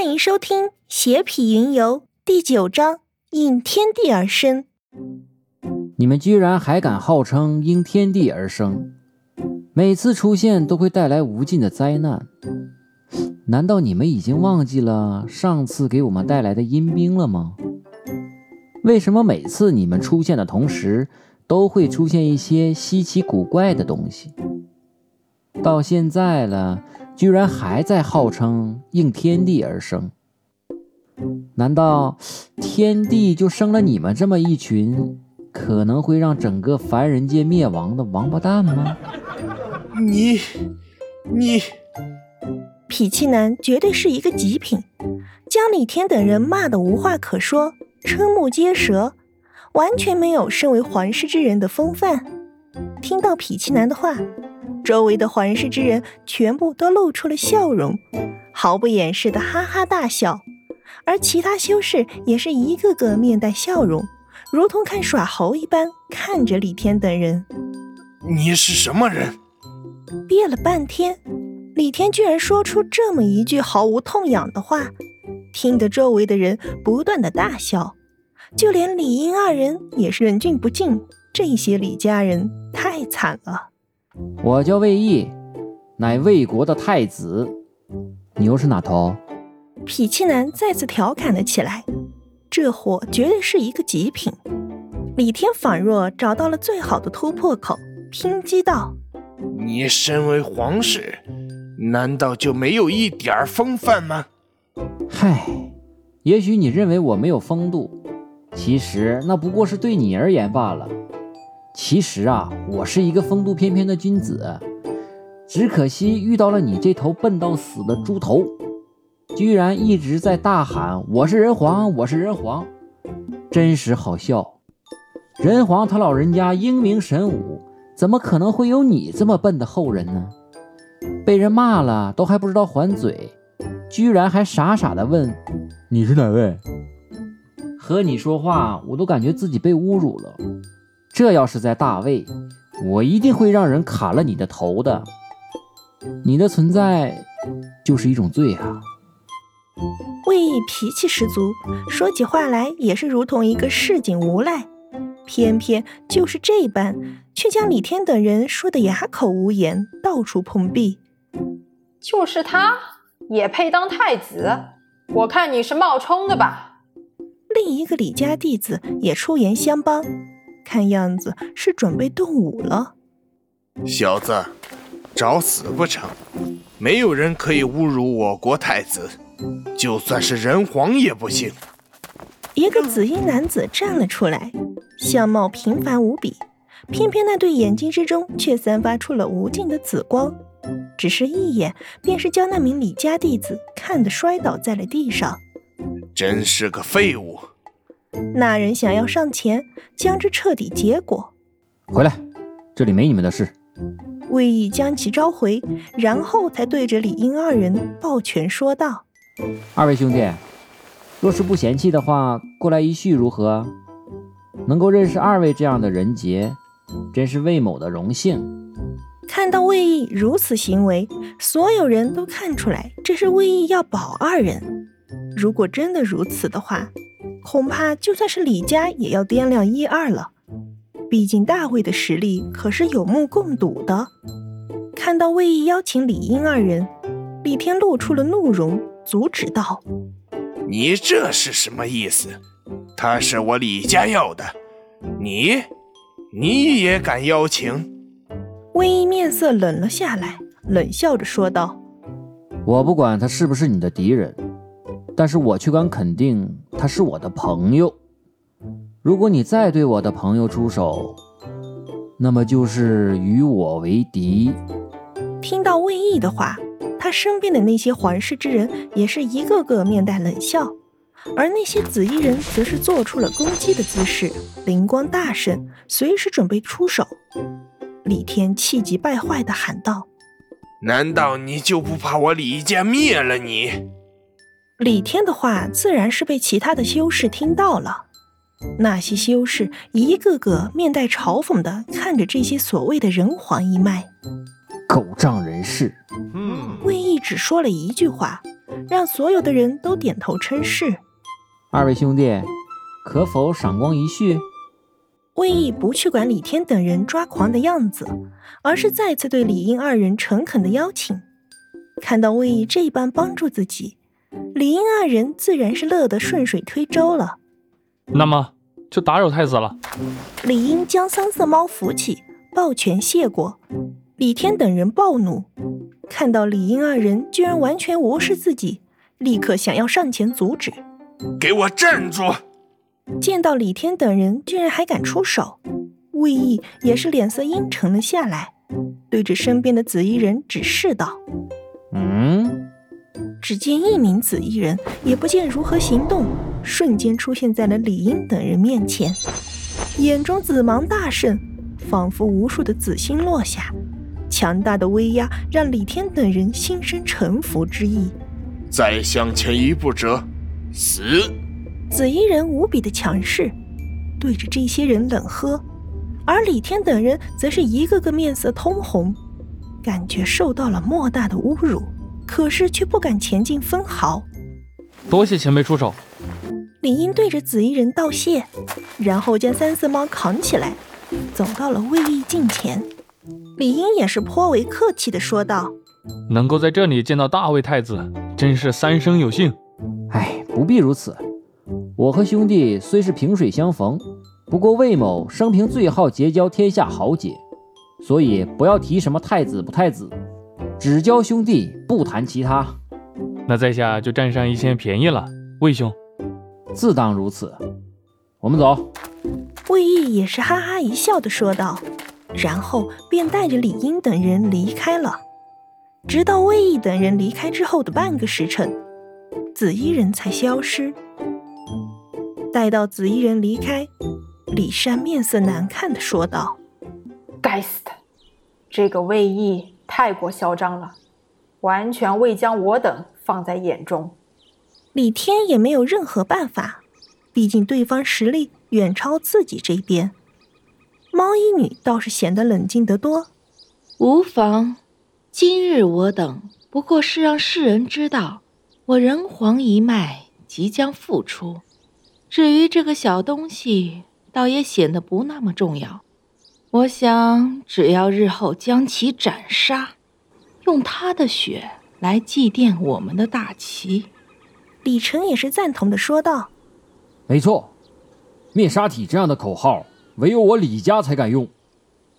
欢迎收听《邪痞云游》第九章：应天地而生。你们居然还敢号称应天地而生？每次出现都会带来无尽的灾难。难道你们已经忘记了上次给我们带来的阴兵了吗？为什么每次你们出现的同时，都会出现一些稀奇古怪的东西？到现在了。居然还在号称应天地而生？难道天地就生了你们这么一群可能会让整个凡人界灭亡的王八蛋吗？你，你，痞气男绝对是一个极品，将李天等人骂得无话可说，瞠目结舌，完全没有身为皇室之人的风范。听到痞气男的话。周围的环视之人全部都露出了笑容，毫不掩饰的哈哈大笑，而其他修士也是一个个面带笑容，如同看耍猴一般看着李天等人。你是什么人？憋了半天，李天居然说出这么一句毫无痛痒的话，听得周围的人不断的大笑，就连李英二人也是忍俊不禁。这些李家人太惨了。我叫魏毅，乃魏国的太子。你又是哪头？痞气男再次调侃了起来。这货绝对是一个极品。李天仿若找到了最好的突破口，拼击道：“你身为皇室，难道就没有一点风范吗？”嗨，也许你认为我没有风度，其实那不过是对你而言罢了。其实啊，我是一个风度翩翩的君子，只可惜遇到了你这头笨到死的猪头，居然一直在大喊我是人皇，我是人皇，真是好笑。人皇他老人家英明神武，怎么可能会有你这么笨的后人呢？被人骂了都还不知道还嘴，居然还傻傻的问你是哪位？和你说话我都感觉自己被侮辱了。这要是在大魏，我一定会让人砍了你的头的。你的存在就是一种罪啊！魏毅脾气十足，说起话来也是如同一个市井无赖。偏偏就是这般，却将李天等人说的哑口无言，到处碰壁。就是他也配当太子？我看你是冒充的吧？另一个李家弟子也出言相帮。看样子是准备动武了，小子，找死不成？没有人可以侮辱我国太子，就算是人皇也不行。一个紫衣男子站了出来，相貌平凡无比，偏偏那对眼睛之中却散发出了无尽的紫光，只是一眼便是将那名李家弟子看得摔倒在了地上。真是个废物！那人想要上前将之彻底结果。回来，这里没你们的事。魏毅将其召回，然后才对着李英二人抱拳说道：“二位兄弟，若是不嫌弃的话，过来一叙如何？能够认识二位这样的人杰，真是魏某的荣幸。”看到魏毅如此行为，所有人都看出来这是魏毅要保二人。如果真的如此的话，恐怕就算是李家也要掂量一二了，毕竟大卫的实力可是有目共睹的。看到魏毅邀请李英二人，李天露出了怒容，阻止道：“你这是什么意思？他是我李家要的，你，你也敢邀请？”魏毅面色冷了下来，冷笑着说道：“我不管他是不是你的敌人。”但是我却敢肯定，他是我的朋友。如果你再对我的朋友出手，那么就是与我为敌。听到魏毅的话，他身边的那些环视之人也是一个个面带冷笑，而那些紫衣人则是做出了攻击的姿势，灵光大盛，随时准备出手。李天气急败坏地喊道：“难道你就不怕我李家灭了你？”李天的话自然是被其他的修士听到了，那些修士一个个面带嘲讽的看着这些所谓的人皇一脉，狗仗人势。嗯，魏毅只说了一句话，让所有的人都点头称是。二位兄弟，可否赏光一叙？魏毅不去管李天等人抓狂的样子，而是再次对李英二人诚恳的邀请。看到魏毅这般帮助自己，李英二人自然是乐得顺水推舟了。那么就打扰太子了。李英将三色猫扶起，抱拳谢过。李天等人暴怒，看到李英二人居然完全无视自己，立刻想要上前阻止。给我站住！见到李天等人居然还敢出手，魏毅也是脸色阴沉了下来，对着身边的紫衣人指示道：“嗯。”只见一名紫衣人也不见如何行动，瞬间出现在了李英等人面前，眼中紫芒大盛，仿佛无数的紫星落下，强大的威压让李天等人心生臣服之意。再向前一步者，死！紫衣人无比的强势，对着这些人冷喝，而李天等人则是一个个面色通红，感觉受到了莫大的侮辱，可是却不敢前进分毫。多谢前辈出手。李英对着紫衣人道谢，然后将三色猫扛起来，走到了魏毅近前。李英也是颇为客气的说道：“能够在这里见到大魏太子，真是三生有幸。”哎，不必如此。我和兄弟虽是萍水相逢，不过魏某生平最好结交天下豪杰，所以不要提什么太子不太子，只交兄弟，不谈其他。那在下就占上一些便宜了，魏兄。自当如此。我们走。魏毅也是哈哈一笑的说道，然后便带着李英等人离开了。直到魏毅等人离开之后的半个时辰，紫衣人才消失。待到紫衣人离开，李山面色难看的说道：“该死的，这个魏毅太过嚣张了，完全未将我等放在眼中。”李天也没有任何办法，毕竟对方实力远超自己这边。猫衣女倒是显得冷静得多：“无妨，今日我等不过是让世人知道，我人皇一脉即将复出。”至于这个小东西，倒也显得不那么重要。我想，只要日后将其斩杀，用他的血来祭奠我们的大齐。李成也是赞同的说道：“没错，灭杀体这样的口号，唯有我李家才敢用。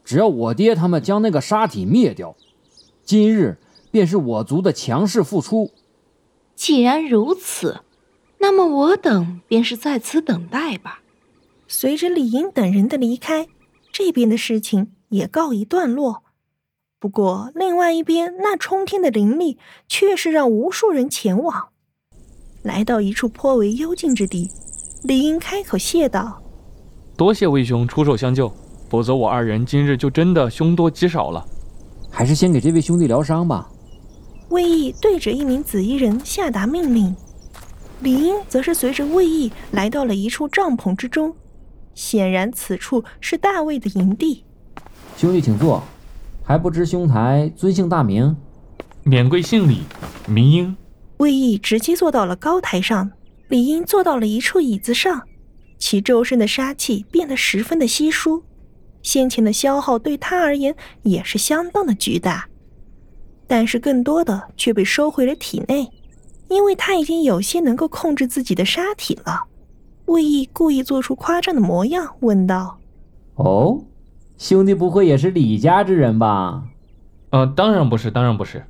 只要我爹他们将那个杀体灭掉，今日便是我族的强势复出。既然如此。”那么我等便是在此等待吧。随着李英等人的离开，这边的事情也告一段落。不过，另外一边那冲天的灵力却是让无数人前往。来到一处颇为幽静之地，李英开口谢道：“多谢魏兄出手相救，否则我二人今日就真的凶多吉少了。还是先给这位兄弟疗伤吧。”魏毅对着一名紫衣人下达命令。李英则是随着魏毅来到了一处帐篷之中，显然此处是大卫的营地。兄弟，请坐。还不知兄台尊姓大名？免贵姓李，名英。魏毅直接坐到了高台上，李英坐到了一处椅子上，其周身的杀气变得十分的稀疏，先前的消耗对他而言也是相当的巨大，但是更多的却被收回了体内。因为他已经有些能够控制自己的杀体了，魏毅故意做出夸张的模样，问道：“哦，兄弟不会也是李家之人吧？”“呃，当然不是，当然不是。”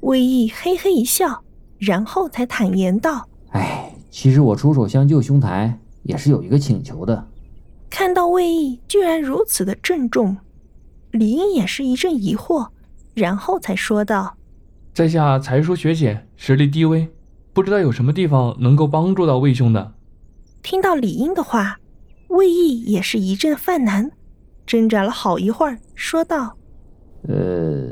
魏毅嘿嘿一笑，然后才坦言道：“哎，其实我出手相救兄台也是有一个请求的。”看到魏毅居然如此的郑重，李英也是一阵疑惑，然后才说道。在下才疏学浅，实力低微，不知道有什么地方能够帮助到魏兄的。听到李英的话，魏毅也是一阵犯难，挣扎了好一会儿，说道：“呃，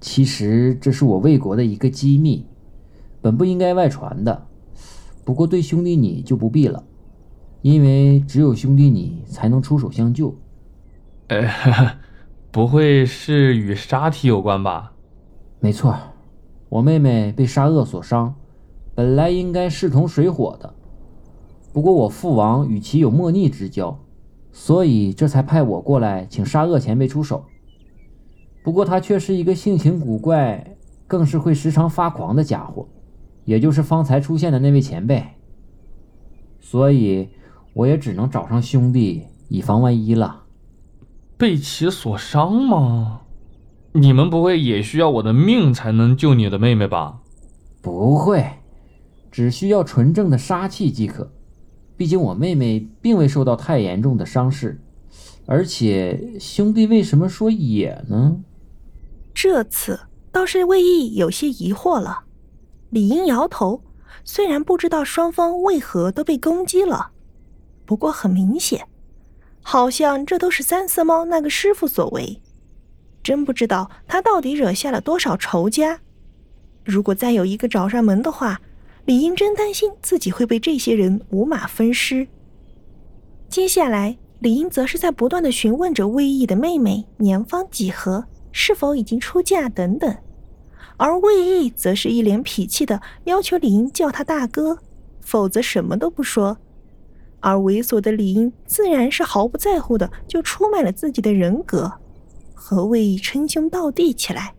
其实这是我魏国的一个机密，本不应该外传的。不过对兄弟你就不必了，因为只有兄弟你才能出手相救。”呃，不会是与杀体有关吧？没错。我妹妹被沙恶所伤，本来应该势同水火的。不过我父王与其有莫逆之交，所以这才派我过来请沙恶前辈出手。不过他却是一个性情古怪，更是会时常发狂的家伙，也就是方才出现的那位前辈。所以我也只能找上兄弟，以防万一了。被其所伤吗？你们不会也需要我的命才能救你的妹妹吧？不会，只需要纯正的杀气即可。毕竟我妹妹并未受到太严重的伤势，而且兄弟为什么说也呢？这次倒是魏毅有些疑惑了。李英摇头，虽然不知道双方为何都被攻击了，不过很明显，好像这都是三色猫那个师傅所为。真不知道他到底惹下了多少仇家。如果再有一个找上门的话，李英真担心自己会被这些人五马分尸。接下来，李英则是在不断的询问着魏毅的妹妹年方几何。是否已经出嫁等等，而魏毅则是一脸痞气的要求李英叫他大哥，否则什么都不说。而猥琐的李英自然是毫不在乎的，就出卖了自己的人格，和魏毅称兄道弟起来。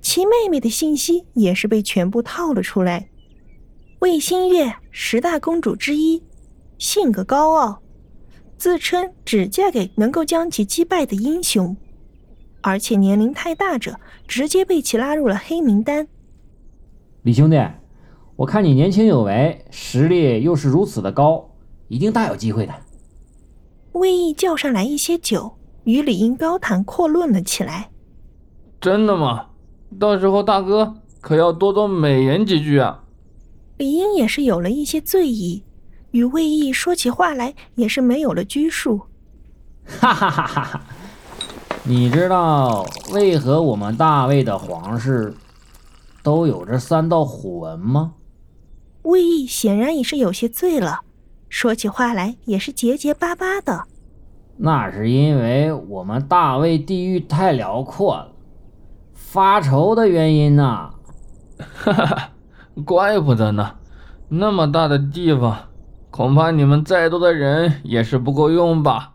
其妹妹的信息也是被全部套了出来。魏新月，十大公主之一，性格高傲，自称只嫁给能够将其击败的英雄。而且年龄太大者，直接被其拉入了黑名单。李兄弟，我看你年轻有为，实力又是如此的高，一定大有机会的。魏毅叫上来一些酒，与李英高谈阔论了起来。真的吗？到时候大哥可要多多美言几句啊！李英也是有了一些醉意，与魏毅说起话来也是没有了拘束。哈哈哈哈哈！你知道为何我们大魏的皇室都有着三道虎纹吗？魏毅显然也是有些醉了，说起话来也是结结巴巴的。那是因为我们大魏地域太辽阔了，发愁的原因呐。哈哈，怪不得呢，那么大的地方，恐怕你们再多的人也是不够用吧。